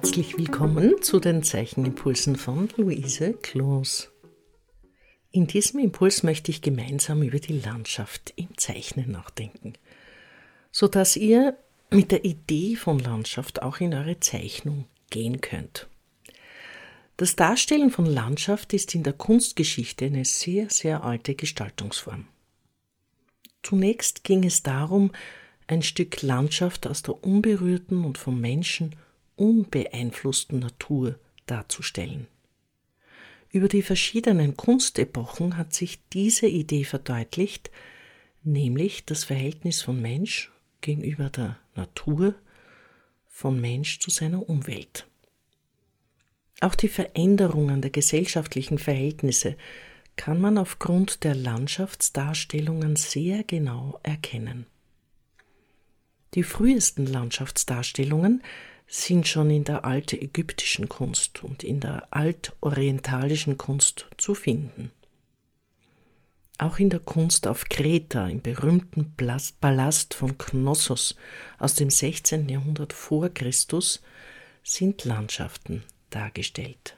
Herzlich willkommen zu den Zeichenimpulsen von Luise Kloos. In diesem Impuls möchte ich gemeinsam über die Landschaft im Zeichnen nachdenken, sodass ihr mit der Idee von Landschaft auch in eure Zeichnung gehen könnt. Das Darstellen von Landschaft ist in der Kunstgeschichte eine sehr, sehr alte Gestaltungsform. Zunächst ging es darum, ein Stück Landschaft aus der unberührten und vom Menschen unbeeinflussten Natur darzustellen. Über die verschiedenen Kunstepochen hat sich diese Idee verdeutlicht, nämlich das Verhältnis von Mensch gegenüber der Natur, von Mensch zu seiner Umwelt. Auch die Veränderungen der gesellschaftlichen Verhältnisse kann man aufgrund der Landschaftsdarstellungen sehr genau erkennen. Die frühesten Landschaftsdarstellungen sind schon in der altägyptischen Kunst und in der altorientalischen Kunst zu finden. Auch in der Kunst auf Kreta, im berühmten Palast von Knossos aus dem 16. Jahrhundert vor Christus, sind Landschaften dargestellt.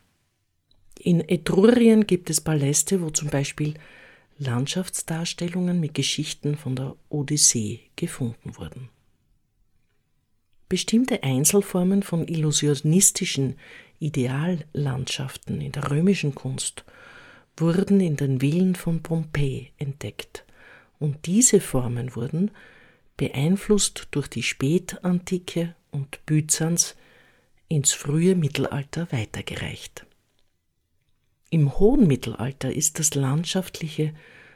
In Etrurien gibt es Paläste, wo zum Beispiel Landschaftsdarstellungen mit Geschichten von der Odyssee gefunden wurden. Bestimmte Einzelformen von illusionistischen Ideallandschaften in der römischen Kunst wurden in den Villen von Pompeji entdeckt, und diese Formen wurden, beeinflusst durch die Spätantike und Byzanz, ins frühe Mittelalter weitergereicht. Im hohen Mittelalter ist das Landschaftliche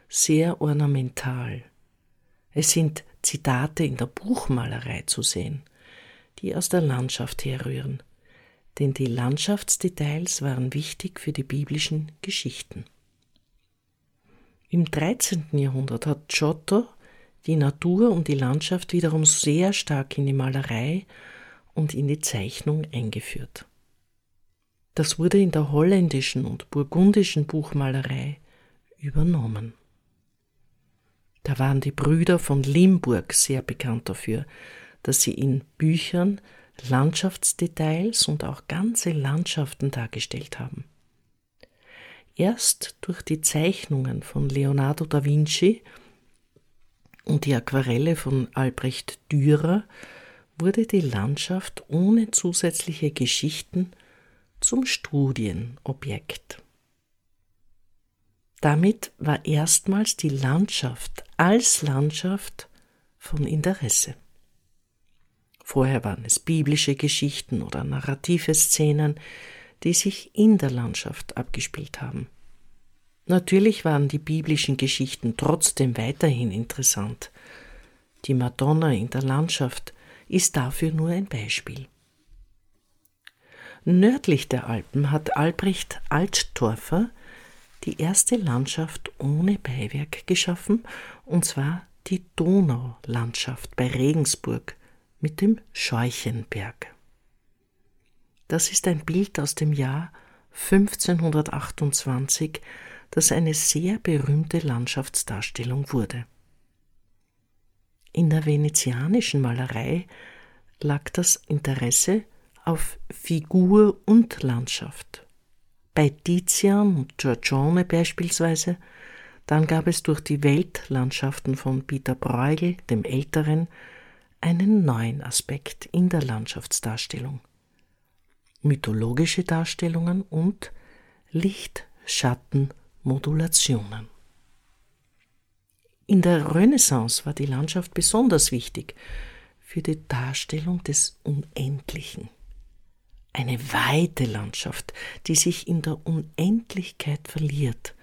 sehr ornamental. Es sind Zitate in der Buchmalerei zu sehen, die aus der Landschaft herrühren, denn die Landschaftsdetails waren wichtig für die biblischen Geschichten. Im 13. Jahrhundert hat Giotto die Natur und die Landschaft wiederum sehr stark in die Malerei und in die Zeichnung eingeführt. Das wurde in der holländischen und burgundischen Buchmalerei übernommen. Da waren die Brüder von Limburg sehr bekannt dafür, dass sie in Büchern Landschaftsdetails und auch ganze Landschaften dargestellt haben. Erst durch die Zeichnungen von Leonardo da Vinci und die Aquarelle von Albrecht Dürer wurde die Landschaft ohne zusätzliche Geschichten zum Studienobjekt. Damit war erstmals die Landschaft als Landschaft von Interesse. Vorher waren es biblische Geschichten oder narrative Szenen, die sich in der Landschaft abgespielt haben. Natürlich waren die biblischen Geschichten trotzdem weiterhin interessant. Die Madonna in der Landschaft ist dafür nur ein Beispiel. Nördlich der Alpen hat Albrecht Alttorfer die erste Landschaft ohne Beiwerk geschaffen, und zwar die Donaulandschaft bei Regensburg mit dem Scheuchenberg. Das ist ein Bild aus dem Jahr 1528, das eine sehr berühmte Landschaftsdarstellung wurde. In der venezianischen Malerei lag das Interesse auf Figur und Landschaft. Bei Tizian und Giorgione beispielsweise, dann gab es durch die Weltlandschaften von Peter Bruegel, dem Älteren, einen neuen Aspekt in der Landschaftsdarstellung. Mythologische Darstellungen und Licht-Schatten-Modulationen. In der Renaissance war die Landschaft besonders wichtig für die Darstellung des Unendlichen. Eine weite Landschaft, die sich in der Unendlichkeit verliert,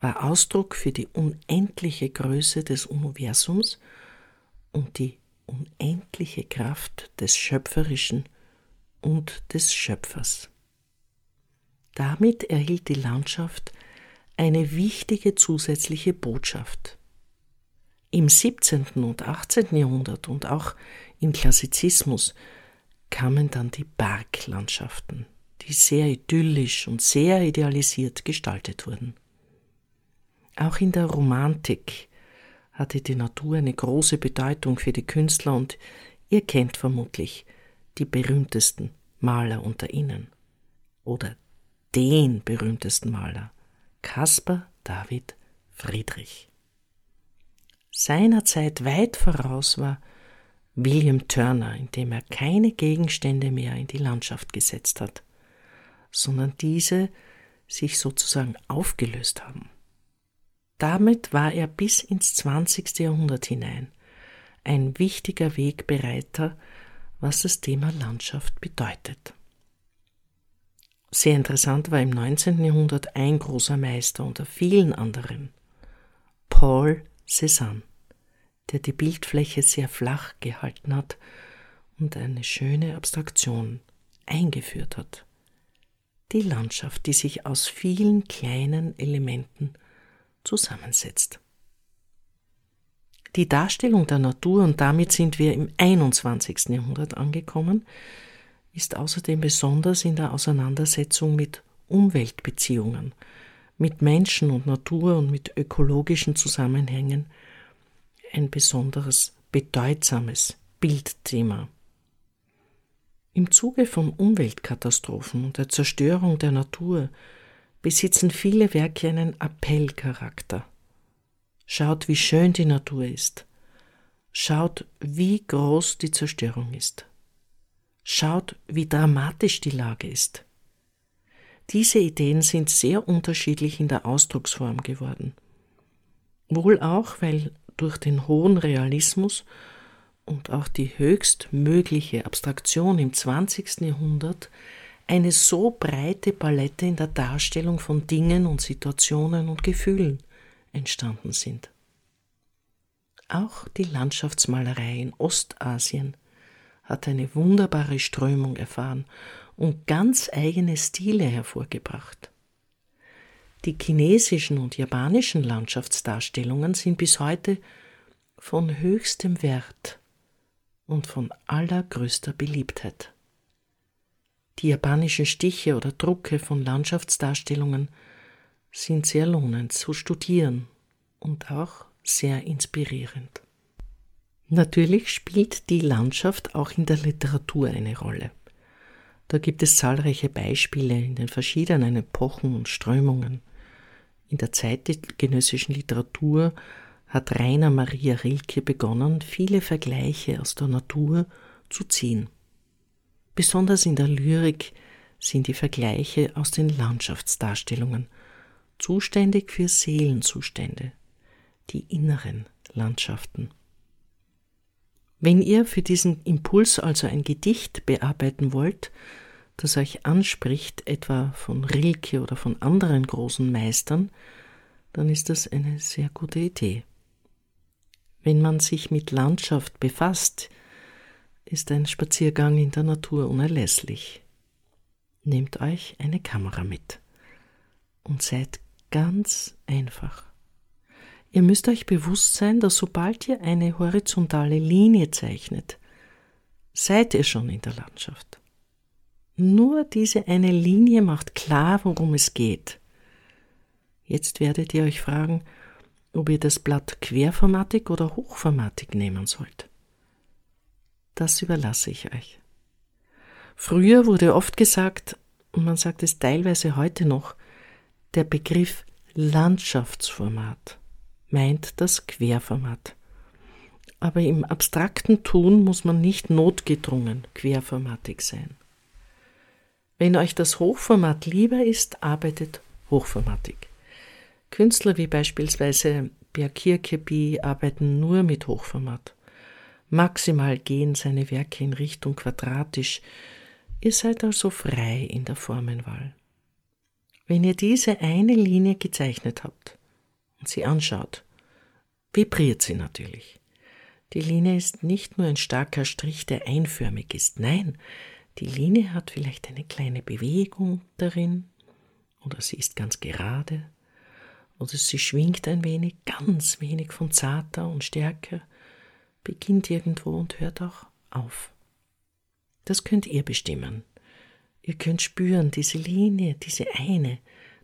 war Ausdruck für die unendliche Größe des Universums und die unendliche Kraft des Schöpferischen und des Schöpfers. Damit erhielt die Landschaft eine wichtige zusätzliche Botschaft. Im 17. und 18. Jahrhundert und auch im Klassizismus kamen dann die Berglandschaften, die sehr idyllisch und sehr idealisiert gestaltet wurden. Auch in der Romantik hatte die Natur eine große Bedeutung für die Künstler und ihr kennt vermutlich die berühmtesten Maler unter ihnen oder den berühmtesten Maler, Caspar David Friedrich. Seiner Zeit weit voraus war William Turner, indem er keine Gegenstände mehr in die Landschaft gesetzt hat, sondern diese sich sozusagen aufgelöst haben. Damit war er bis ins 20. Jahrhundert hinein ein wichtiger Wegbereiter, was das Thema Landschaft bedeutet. Sehr interessant war im 19. Jahrhundert ein großer Meister unter vielen anderen, Paul Cézanne, der die Bildfläche sehr flach gehalten hat und eine schöne Abstraktion eingeführt hat. Die Landschaft, die sich aus vielen kleinen Elementen zusammensetzt. Die Darstellung der Natur, und damit sind wir im 21. Jahrhundert angekommen, ist außerdem besonders in der Auseinandersetzung mit Umweltbeziehungen, mit Menschen und Natur und mit ökologischen Zusammenhängen ein besonderes bedeutsames Bildthema. Im Zuge von Umweltkatastrophen und der Zerstörung der Natur besitzen viele Werke einen Appellcharakter. Schaut, wie schön die Natur ist. Schaut, wie groß die Zerstörung ist. Schaut, wie dramatisch die Lage ist. Diese Ideen sind sehr unterschiedlich in der Ausdrucksform geworden. Wohl auch, weil durch den hohen Realismus und auch die höchstmögliche Abstraktion im 20. Jahrhundert eine so breite Palette in der Darstellung von Dingen und Situationen und Gefühlen entstanden sind. Auch die Landschaftsmalerei in Ostasien hat eine wunderbare Strömung erfahren und ganz eigene Stile hervorgebracht. Die chinesischen und japanischen Landschaftsdarstellungen sind bis heute von höchstem Wert und von allergrößter Beliebtheit. Die japanischen Stiche oder Drucke von Landschaftsdarstellungen sind sehr lohnend zu studieren und auch sehr inspirierend. Natürlich spielt die Landschaft auch in der Literatur eine Rolle. Da gibt es zahlreiche Beispiele in den verschiedenen Epochen und Strömungen. In der zeitgenössischen Literatur hat Rainer Maria Rilke begonnen, viele Vergleiche aus der Natur zu ziehen. Besonders in der Lyrik sind die Vergleiche aus den Landschaftsdarstellungen zuständig für Seelenzustände, die inneren Landschaften. Wenn ihr für diesen Impuls also ein Gedicht bearbeiten wollt, das euch anspricht, etwa von Rilke oder von anderen großen Meistern, dann ist das eine sehr gute Idee. Wenn man sich mit Landschaft befasst, ist ein Spaziergang in der Natur unerlässlich. Nehmt euch eine Kamera mit und seid ganz einfach. Ihr müsst euch bewusst sein, dass sobald ihr eine horizontale Linie zeichnet, seid ihr schon in der Landschaft. Nur diese eine Linie macht klar, worum es geht. Jetzt werdet ihr euch fragen, ob ihr das Blatt querformatig oder hochformatig nehmen sollt. Das überlasse ich euch. Früher wurde oft gesagt, und man sagt es teilweise heute noch, der Begriff Landschaftsformat meint das Querformat. Aber im abstrakten Tun muss man nicht notgedrungen querformatig sein. Wenn euch das Hochformat lieber ist, arbeitet hochformatig. Künstler wie beispielsweise Björk Kirkeby arbeiten nur mit Hochformat. Maximal gehen seine Werke in Richtung quadratisch. Ihr seid also frei in der Formenwahl. Wenn ihr diese eine Linie gezeichnet habt und sie anschaut, vibriert sie natürlich. Die Linie ist nicht nur ein starker Strich, der einförmig ist. Nein, die Linie hat vielleicht eine kleine Bewegung darin oder sie ist ganz gerade oder sie schwingt ein wenig, ganz wenig von zarter und stärker, beginnt irgendwo und hört auch auf. Das könnt ihr bestimmen. Ihr könnt spüren, diese Linie, diese eine,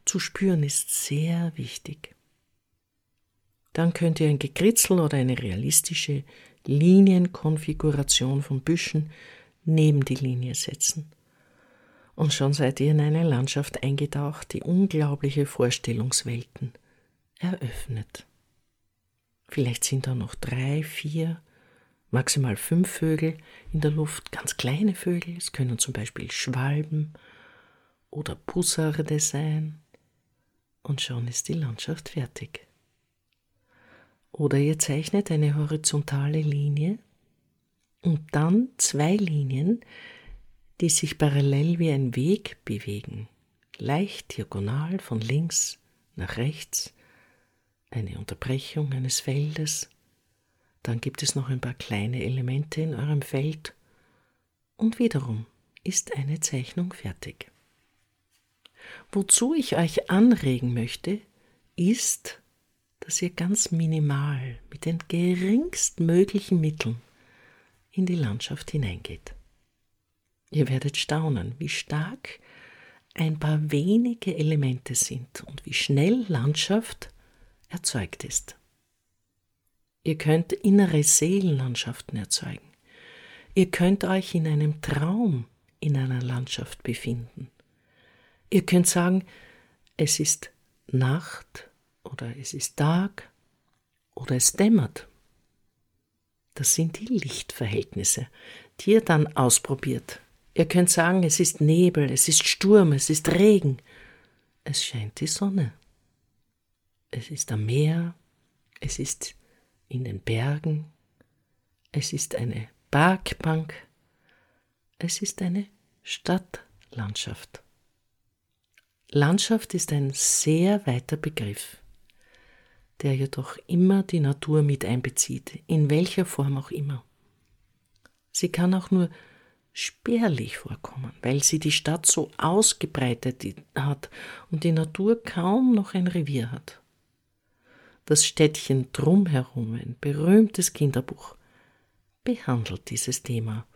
zu spüren ist sehr wichtig. Dann könnt ihr ein Gekritzel oder eine realistische Linienkonfiguration von Büschen neben die Linie setzen Und schon seid ihr in eine Landschaft eingetaucht, die unglaubliche Vorstellungswelten eröffnet. Vielleicht sind da noch drei, vier, maximal fünf Vögel in der Luft, ganz kleine Vögel. Es können zum Beispiel Schwalben oder Bussarde sein. Und schon ist die Landschaft fertig. Oder ihr zeichnet eine horizontale Linie und dann zwei Linien, die sich parallel wie ein Weg bewegen, leicht diagonal von links nach rechts, eine Unterbrechung eines Feldes, dann gibt es noch ein paar kleine Elemente in eurem Feld und wiederum ist eine Zeichnung fertig. Wozu ich euch anregen möchte, ist, dass ihr ganz minimal mit den geringstmöglichen Mitteln in die Landschaft hineingeht. Ihr werdet staunen, wie stark ein paar wenige Elemente sind und wie schnell Landschaft erzeugt ist. Ihr könnt innere Seelenlandschaften erzeugen. Ihr könnt euch in einem Traum in einer Landschaft befinden. Ihr könnt sagen, es ist Nacht oder es ist Tag oder es dämmert. Das sind die Lichtverhältnisse, die ihr dann ausprobiert. Ihr könnt sagen, es ist Nebel, es ist Sturm, es ist Regen. Es scheint die Sonne. Es ist am Meer, es ist in den Bergen, es ist eine Parkbank, es ist eine Stadtlandschaft. Landschaft ist ein sehr weiter Begriff, der jedoch immer die Natur mit einbezieht, in welcher Form auch immer. Sie kann auch nur spärlich vorkommen, weil sie die Stadt so ausgebreitet hat und die Natur kaum noch ein Revier hat. Das Städtchen drumherum, ein berühmtes Kinderbuch, behandelt dieses Thema,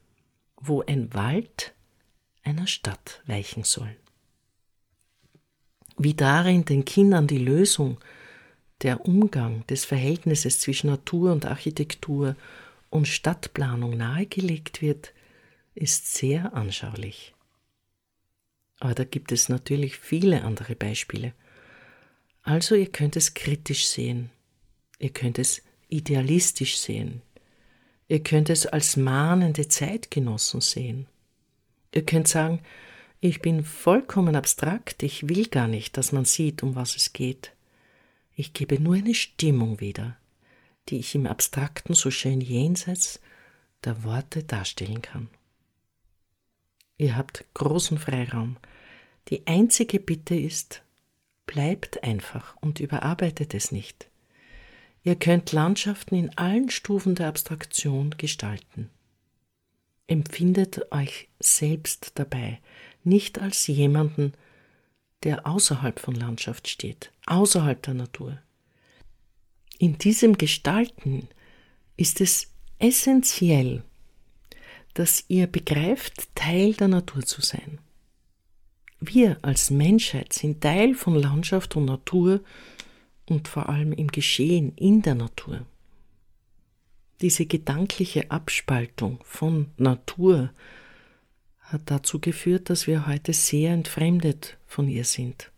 wo ein Wald einer Stadt weichen soll wie darin den Kindern die Lösung, der Umgang des Verhältnisses zwischen Natur und Architektur und Stadtplanung nahegelegt wird, ist sehr anschaulich. Aber da gibt es natürlich viele andere Beispiele. Also ihr könnt es kritisch sehen, ihr könnt es idealistisch sehen, ihr könnt es als mahnende Zeitgenossen sehen. Ihr könnt sagen, ich bin vollkommen abstrakt, ich will gar nicht, dass man sieht, um was es geht. Ich gebe nur eine Stimmung wieder, die ich im Abstrakten so schön jenseits der Worte darstellen kann. Ihr habt großen Freiraum. Die einzige Bitte ist, bleibt einfach und überarbeitet es nicht. Ihr könnt Landschaften in allen Stufen der Abstraktion gestalten. Empfindet euch selbst dabei, nicht als jemanden, der außerhalb von Landschaft steht, außerhalb der Natur. In diesem Gestalten ist es essentiell, dass ihr begreift, Teil der Natur zu sein. Wir als Menschheit sind Teil von Landschaft und Natur und vor allem im Geschehen in der Natur. Diese gedankliche Abspaltung von Natur hat dazu geführt, dass wir heute sehr entfremdet von ihr sind.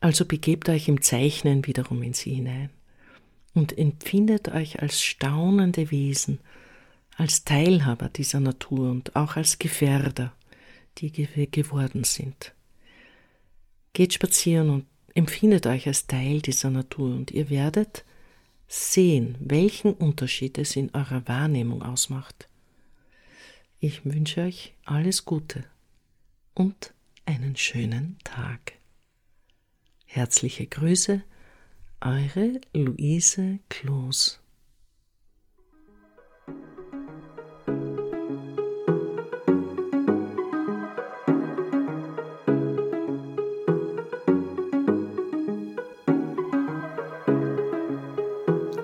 Also begebt euch im Zeichnen wiederum in sie hinein und empfindet euch als staunende Wesen, als Teilhaber dieser Natur und auch als Gefährder, die wir geworden sind. Geht spazieren und empfindet euch als Teil dieser Natur und ihr werdet sehen, welchen Unterschied es in eurer Wahrnehmung ausmacht. Ich wünsche euch alles Gute und einen schönen Tag. Herzliche Grüße, eure Luise Kloß.